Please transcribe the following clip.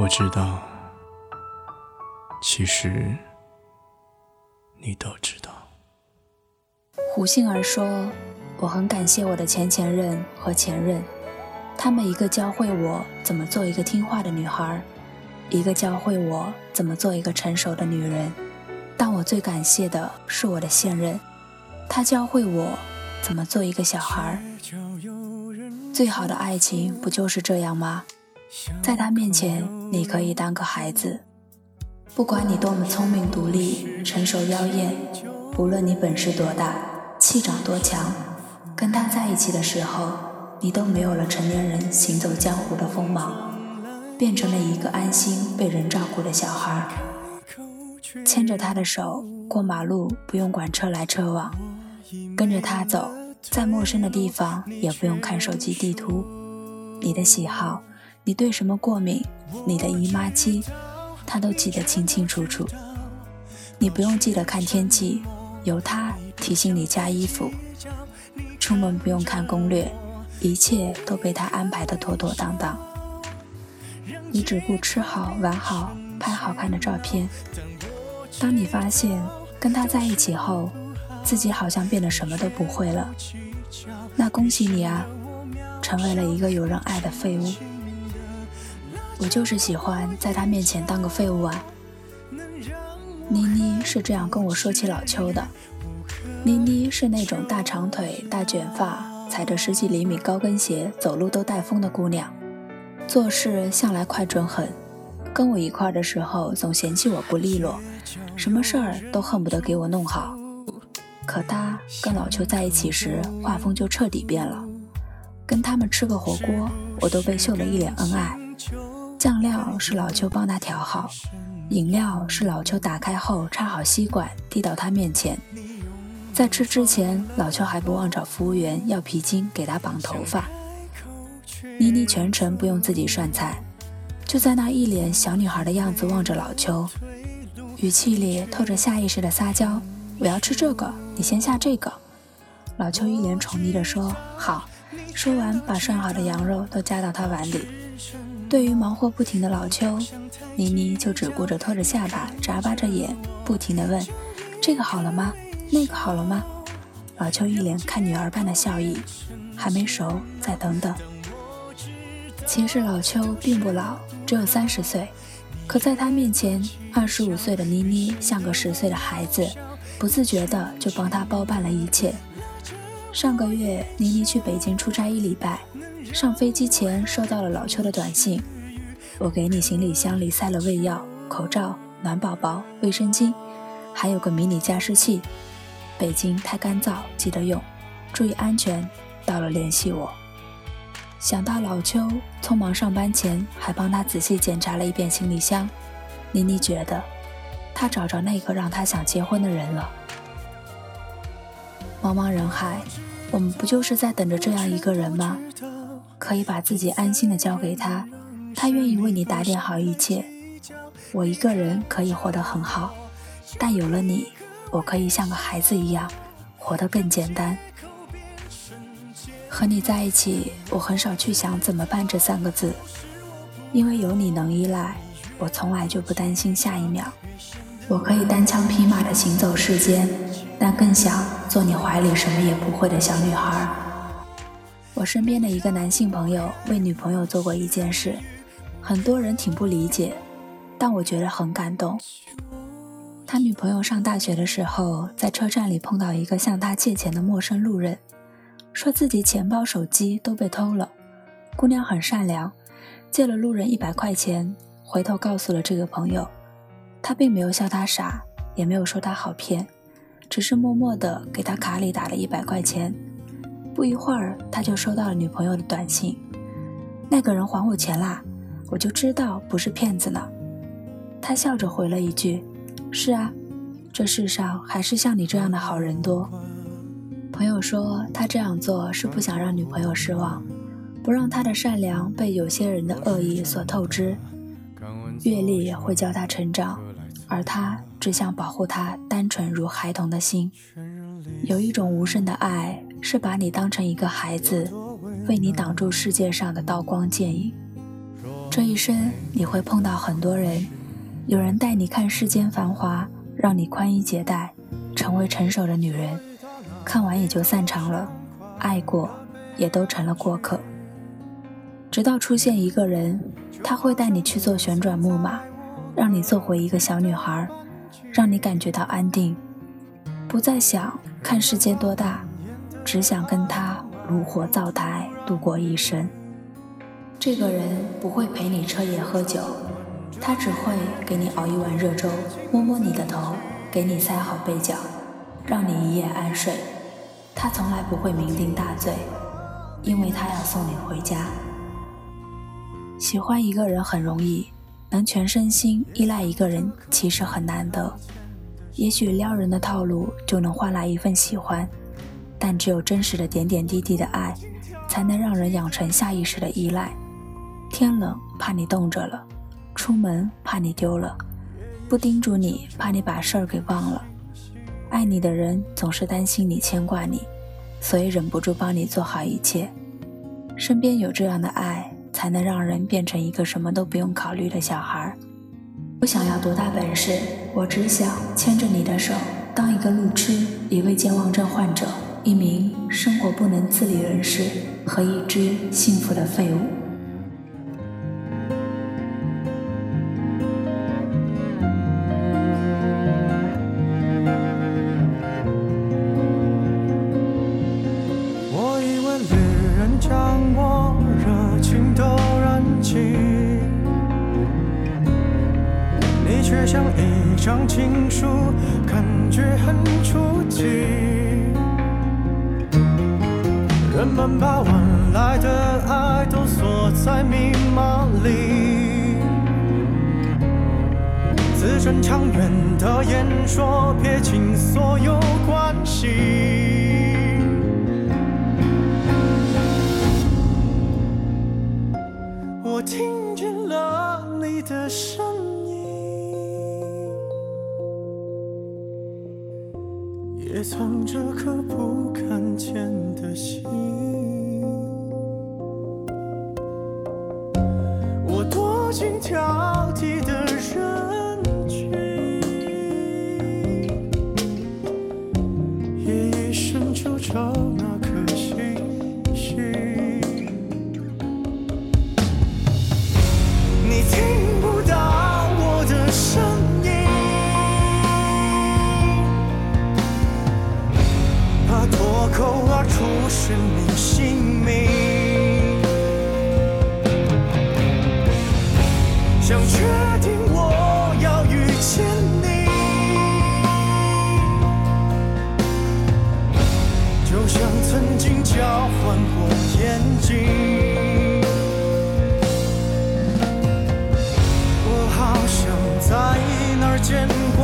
我知道，其实你都知道。胡杏儿说：“我很感谢我的前前任和前任，他们一个教会我怎么做一个听话的女孩，一个教会我怎么做一个成熟的女人。但我最感谢的是我的现任，他教会我怎么做一个小孩。最好的爱情不就是这样吗？在他面前，你可以当个孩子，不管你多么聪明独立、成熟妖艳，不论你本事多大。”气场多强，跟他在一起的时候，你都没有了成年人行走江湖的锋芒，变成了一个安心被人照顾的小孩。牵着他的手过马路，不用管车来车往；跟着他走，在陌生的地方也不用看手机地图。你的喜好，你对什么过敏，你的姨妈期，他都记得清清楚楚。你不用记得看天气，由他。提醒你加衣服，出门不用看攻略，一切都被他安排的妥妥当当。你只顾吃好玩好，拍好看的照片。当你发现跟他在一起后，自己好像变得什么都不会了，那恭喜你啊，成为了一个有人爱的废物。我就是喜欢在他面前当个废物啊。妮妮是这样跟我说起老邱的。妮妮是那种大长腿、大卷发，踩着十几厘米高跟鞋，走路都带风的姑娘，做事向来快准狠。跟我一块的时候，总嫌弃我不利落，什么事儿都恨不得给我弄好。可她跟老邱在一起时，画风就彻底变了。跟他们吃个火锅，我都被秀得一脸恩爱。酱料是老邱帮他调好，饮料是老邱打开后插好吸管递到他面前。在吃之前，老邱还不忘找服务员要皮筋给他绑头发。妮妮全程不用自己涮菜，就在那一脸小女孩的样子望着老邱，语气里透着下意识的撒娇：“我要吃这个，你先下这个。”老邱一脸宠溺地说：“好。”说完，把涮好的羊肉都夹到他碗里。对于忙活不停的老邱，妮妮就只顾着拖着下巴，眨巴着眼，不停地问：“这个好了吗？”那个好了吗？老邱一脸看女儿般的笑意，还没熟，再等等。其实老邱并不老，只有三十岁，可在他面前，二十五岁的妮妮像个十岁的孩子，不自觉的就帮他包办了一切。上个月，妮妮去北京出差一礼拜，上飞机前收到了老邱的短信：“我给你行李箱里塞了胃药、口罩、暖宝宝、卫生巾，还有个迷你加湿器。”北京太干燥，记得用，注意安全。到了联系我。想到老邱匆忙上班前还帮他仔细检查了一遍行李箱，妮妮觉得他找着那个让他想结婚的人了。茫茫人海，我们不就是在等着这样一个人吗？可以把自己安心的交给他，他愿意为你打点好一切。我一个人可以活得很好，但有了你。我可以像个孩子一样，活得更简单。和你在一起，我很少去想怎么办这三个字，因为有你能依赖，我从来就不担心下一秒。我可以单枪匹马的行走世间，但更想做你怀里什么也不会的小女孩。我身边的一个男性朋友为女朋友做过一件事，很多人挺不理解，但我觉得很感动。他女朋友上大学的时候，在车站里碰到一个向他借钱的陌生路人，说自己钱包、手机都被偷了。姑娘很善良，借了路人一百块钱，回头告诉了这个朋友。他并没有笑他傻，也没有说他好骗，只是默默地给他卡里打了一百块钱。不一会儿，他就收到了女朋友的短信：“那个人还我钱啦，我就知道不是骗子呢。”他笑着回了一句。是啊，这世上还是像你这样的好人多。朋友说他这样做是不想让女朋友失望，不让他的善良被有些人的恶意所透支。阅历会教他成长，而他只想保护他单纯如孩童的心。有一种无声的爱，是把你当成一个孩子，为你挡住世界上的刀光剑影。这一生你会碰到很多人，有人带你看世间繁华，让你宽衣解带，成为成熟的女人，看完也就散场了。爱过，也都成了过客。直到出现一个人，他会带你去做旋转木马，让你做回一个小女孩，让你感觉到安定，不再想看世界多大，只想跟他炉火灶台度过一生。这个人不会陪你彻夜喝酒，他只会给你熬一碗热粥，摸摸你的头，给你塞好被角，让你一夜安睡。他从来不会酩酊大醉，因为他要送你回家。喜欢一个人很容易，能全身心依赖一个人其实很难得。也许撩人的套路就能换来一份喜欢，但只有真实的点点滴滴的爱，才能让人养成下意识的依赖。天冷怕你冻着了，出门怕你丢了，不叮嘱你怕你把事儿给忘了。爱你的人总是担心你牵挂你，所以忍不住帮你做好一切。身边有这样的爱，才能让人变成一个什么都不用考虑的小孩。不想要多大本事，我只想牵着你的手，当一个路痴，一位健忘症患者，一名生活不能自理人士和一只幸福的废物。像一张情书，感觉很初级。人们把晚来的爱都锁在密码里，字正腔圆的演说，撇清所有关系。我听见了你的声也藏着颗不看见的心。我躲进挑脱口而出是你姓名，想确定我要遇见你，就像曾经交换过眼睛，我好像在哪儿见过。